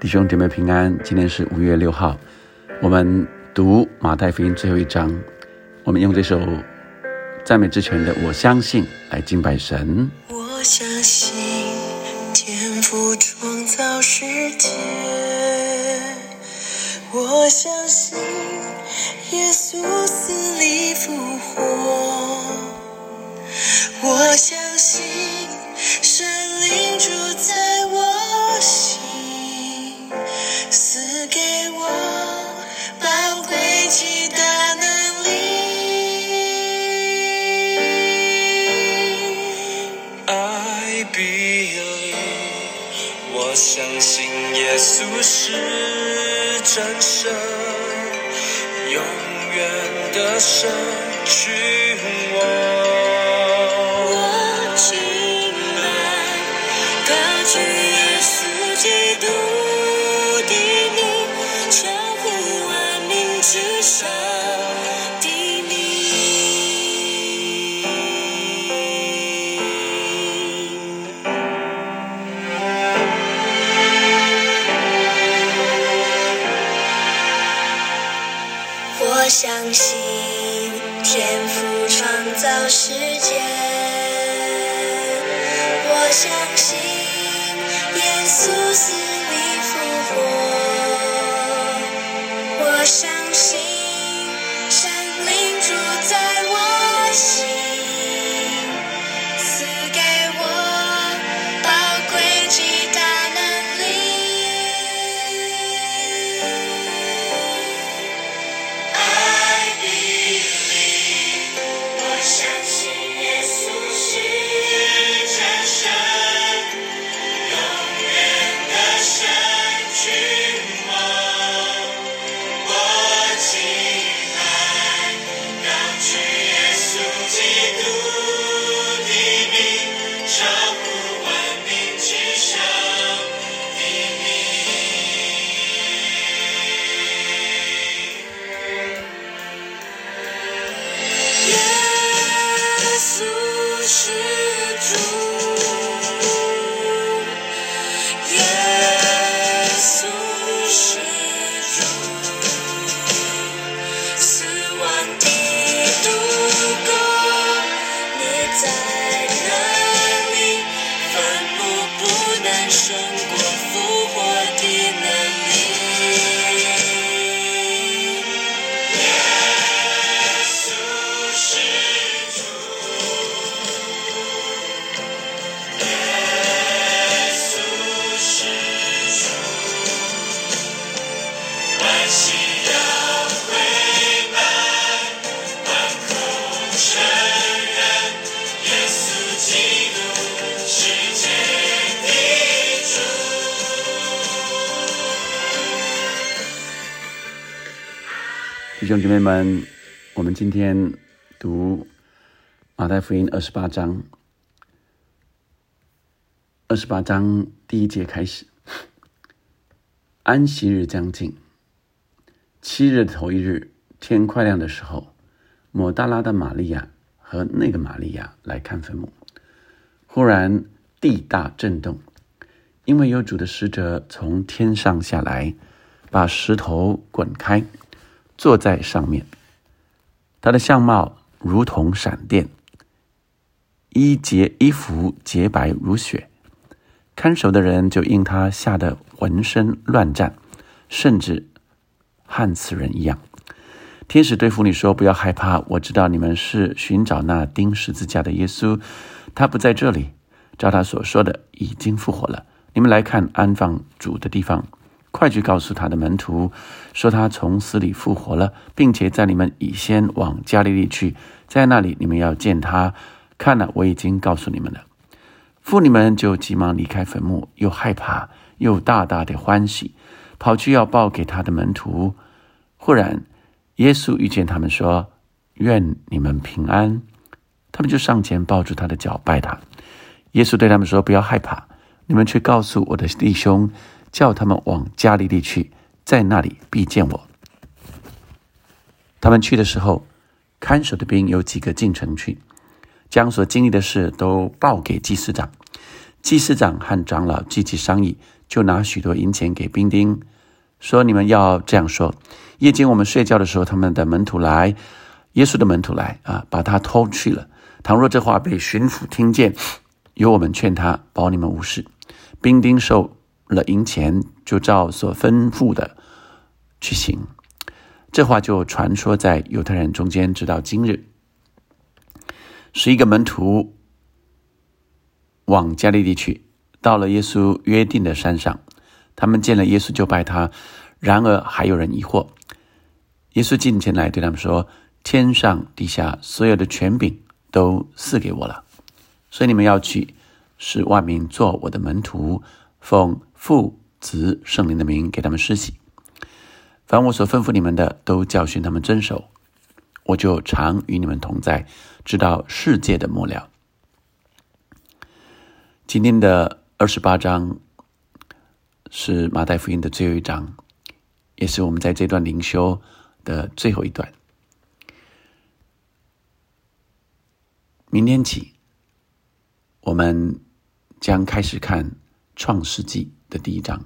弟兄姐妹平安，今天是五月六号，我们读马太福音最后一章，我们用这首赞美之泉的《我相信》来敬拜神。我相信天赋创造世界，我相信耶稣死里复活，我相信神灵住在俗世战胜，永远的失去我。天赋创造世界，我相信耶稣死里复活，我相信兄姐妹们，我们今天读马太福音二十八章，二十八章第一节开始。安息日将近，七日头一日，天快亮的时候，抹大拉的玛利亚和那个玛利亚来看坟墓。忽然地大震动，因为有主的使者从天上下来，把石头滚开。坐在上面，他的相貌如同闪电，衣洁衣服洁白如雪。看守的人就因他吓得浑身乱颤，甚至和死人一样。天使对妇女说：“不要害怕，我知道你们是寻找那钉十字架的耶稣，他不在这里，照他所说的，已经复活了。你们来看安放主的地方。”快去告诉他的门徒，说他从死里复活了，并且在你们以先往加利利去，在那里你们要见他。看了，我已经告诉你们了。妇女们就急忙离开坟墓，又害怕又大大的欢喜，跑去要报给他的门徒。忽然，耶稣遇见他们，说：“愿你们平安。”他们就上前抱住他的脚，拜他。耶稣对他们说：“不要害怕，你们去告诉我的弟兄。”叫他们往加利利去，在那里必见我。他们去的时候，看守的兵有几个进城去，将所经历的事都报给祭司长。祭司长和长老积极商议，就拿许多银钱给兵丁，说：“你们要这样说：夜间我们睡觉的时候，他们的门徒来，耶稣的门徒来啊，把他偷去了。倘若这话被巡抚听见，由我们劝他，保你们无事。兵丁受了银钱，就照所吩咐的去行。这话就传说在犹太人中间，直到今日。十一个门徒往加利利去。”到了耶稣约定的山上，他们见了耶稣就拜他。然而还有人疑惑。耶稣近前来对他们说：“天上地下所有的权柄都赐给我了，所以你们要去，使万民做我的门徒，奉父、子、圣灵的名给他们施洗。凡我所吩咐你们的，都教训他们遵守。我就常与你们同在，直到世界的末了。”今天的。二十八章是马太福音的最后一章，也是我们在这段灵修的最后一段。明天起，我们将开始看创世纪的第一章。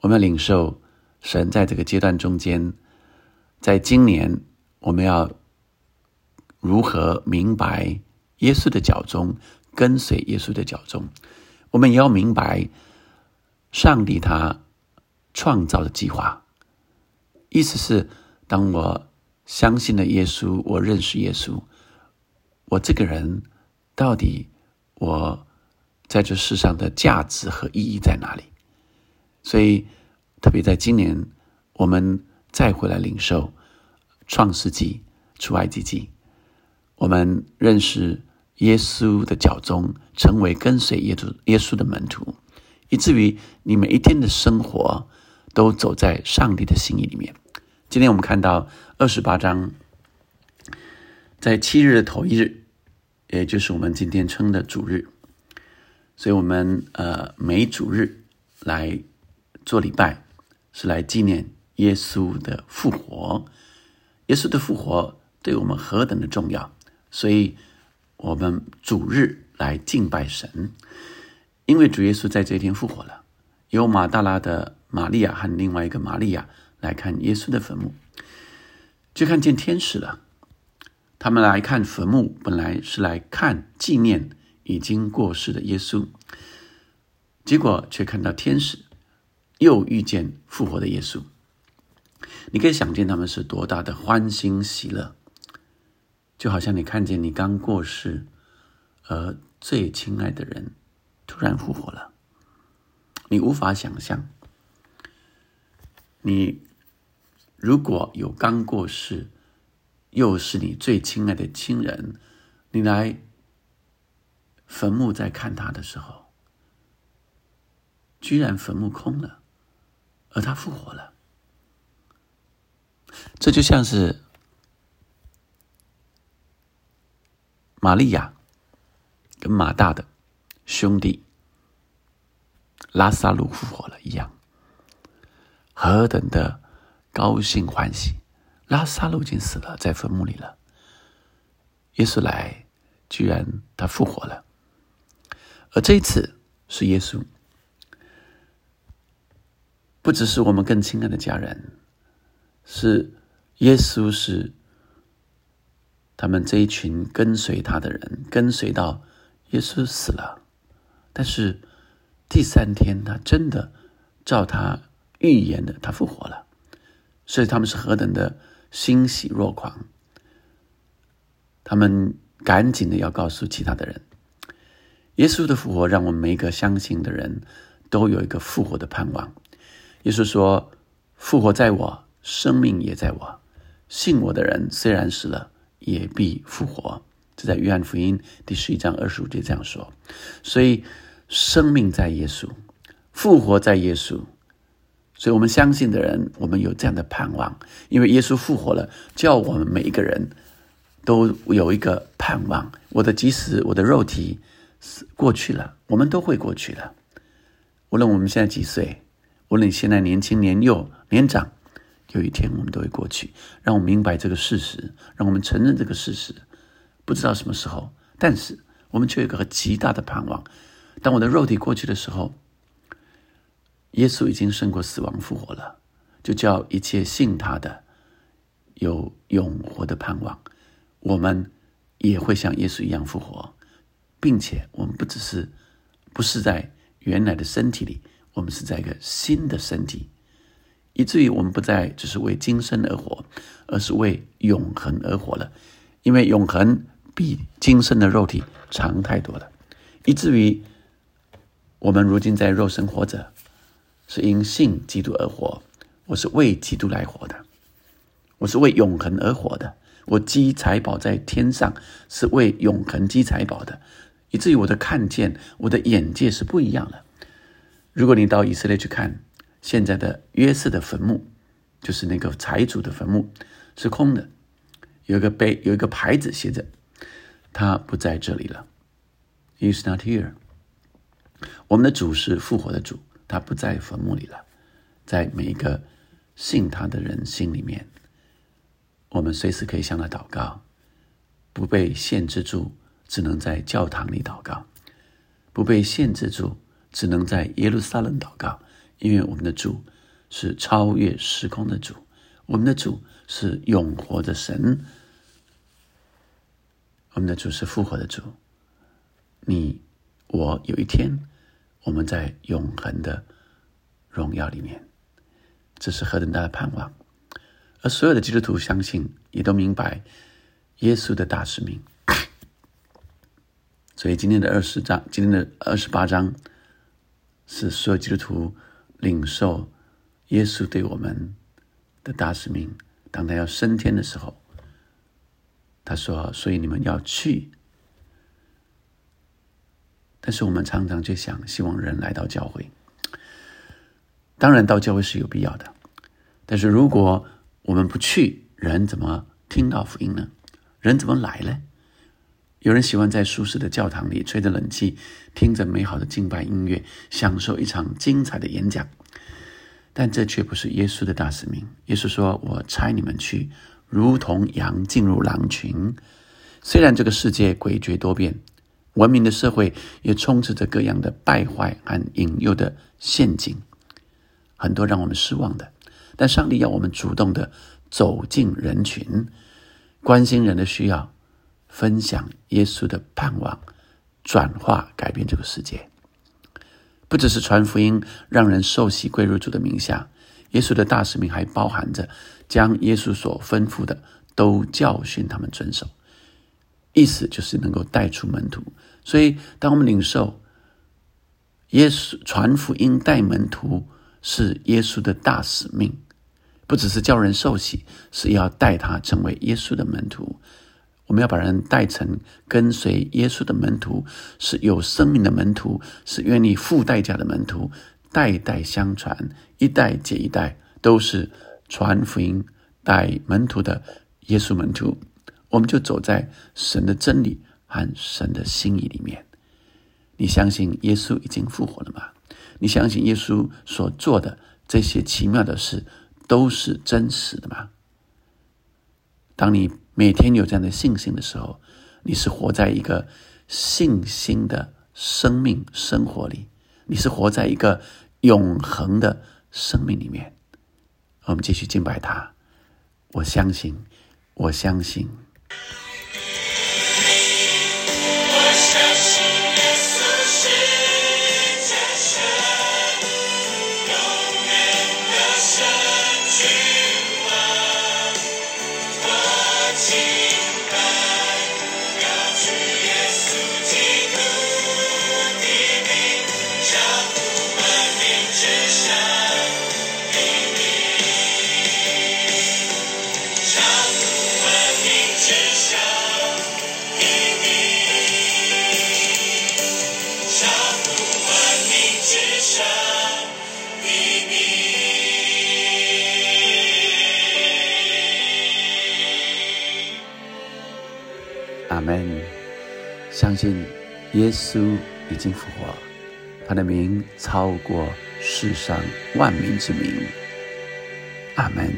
我们要领受神在这个阶段中间，在今年我们要如何明白耶稣的脚中，跟随耶稣的脚中。我们也要明白，上帝他创造的计划，意思是，当我相信了耶稣，我认识耶稣，我这个人到底我在这世上的价值和意义在哪里？所以，特别在今年，我们再回来领受创世纪、出埃及记，我们认识。耶稣的脚中，成为跟随耶稣耶稣的门徒，以至于你每一天的生活都走在上帝的心意里面。今天我们看到二十八章，在七日的头一日，也就是我们今天称的主日，所以我们呃每主日来做礼拜，是来纪念耶稣的复活。耶稣的复活对我们何等的重要，所以。我们主日来敬拜神，因为主耶稣在这一天复活了。由马大拉的玛利亚和另外一个玛利亚来看耶稣的坟墓，就看见天使了。他们来看坟墓，本来是来看纪念已经过世的耶稣，结果却看到天使又遇见复活的耶稣。你可以想见他们是多大的欢欣喜乐。就好像你看见你刚过世而最亲爱的人突然复活了，你无法想象。你如果有刚过世又是你最亲爱的亲人，你来坟墓在看他的时候，居然坟墓空了，而他复活了，这就像是。玛利亚跟马大的兄弟拉萨路复活了一样，何等的高兴欢喜！拉萨路已经死了，在坟墓里了。耶稣来，居然他复活了，而这一次是耶稣，不只是我们更亲爱的家人，是耶稣是。他们这一群跟随他的人，跟随到耶稣死了，但是第三天他真的照他预言的，他复活了，所以他们是何等的欣喜若狂。他们赶紧的要告诉其他的人，耶稣的复活让我们每一个相信的人都有一个复活的盼望。耶稣说：“复活在我，生命也在我，信我的人虽然死了。”也必复活，这在约翰福音第十一章二十五节这样说。所以，生命在耶稣，复活在耶稣。所以我们相信的人，我们有这样的盼望，因为耶稣复活了，叫我们每一个人都有一个盼望。我的即使我的肉体过去了，我们都会过去的。无论我们现在几岁，无论你现在年轻、年幼、年长。有一天我们都会过去，让我们明白这个事实，让我们承认这个事实。不知道什么时候，但是我们却有个极大的盼望。当我的肉体过去的时候，耶稣已经胜过死亡复活了，就叫一切信他的有永活的盼望。我们也会像耶稣一样复活，并且我们不只是不是在原来的身体里，我们是在一个新的身体，以至于我们不再只是为今生而活，而是为永恒而活了。因为永恒比今生的肉体长太多了，以至于我们如今在肉身活着。是因信基督而活，我是为基督来活的，我是为永恒而活的。我积财宝在天上，是为永恒积财宝的，以至于我的看见，我的眼界是不一样的。如果你到以色列去看现在的约瑟的坟墓，就是那个财主的坟墓是空的，有一个碑，有一个牌子写着他不在这里了，He is not here。我们的主是复活的主。他不在坟墓里了，在每一个信他的人心里面，我们随时可以向他祷告，不被限制住，只能在教堂里祷告；不被限制住，只能在耶路撒冷祷告。因为我们的主是超越时空的主，我们的主是永活的神，我们的主是复活的主。你我有一天。我们在永恒的荣耀里面，这是何等大的盼望！而所有的基督徒相信，也都明白耶稣的大使命。所以今天的二十章，今天的二十八章，是所有基督徒领受耶稣对我们的大使命。当他要升天的时候，他说：“所以你们要去。”但是我们常常就想，希望人来到教会。当然，到教会是有必要的。但是如果我们不去，人怎么听到福音呢？人怎么来呢？有人喜欢在舒适的教堂里吹着冷气，听着美好的敬拜音乐，享受一场精彩的演讲。但这却不是耶稣的大使命。耶稣说：“我差你们去，如同羊进入狼群。”虽然这个世界诡谲多变。文明的社会也充斥着各样的败坏和引诱的陷阱，很多让我们失望的。但上帝要我们主动的走进人群，关心人的需要，分享耶稣的盼望，转化改变这个世界。不只是传福音，让人受洗归入主的名下。耶稣的大使命还包含着将耶稣所吩咐的都教训他们遵守。意思就是能够带出门徒，所以当我们领受耶稣传福音、带门徒是耶稣的大使命，不只是叫人受洗，是要带他成为耶稣的门徒。我们要把人带成跟随耶稣的门徒，是有生命的门徒，是愿意付代价的门徒，代代相传，一代接一代，都是传福音、带门徒的耶稣门徒。我们就走在神的真理和神的心意里面。你相信耶稣已经复活了吗？你相信耶稣所做的这些奇妙的事都是真实的吗？当你每天有这样的信心的时候，你是活在一个信心的生命生活里，你是活在一个永恒的生命里面。我们继续敬拜他。我相信，我相信。我们。相信耶稣已经复活，他的名超过世上万民之名。阿门。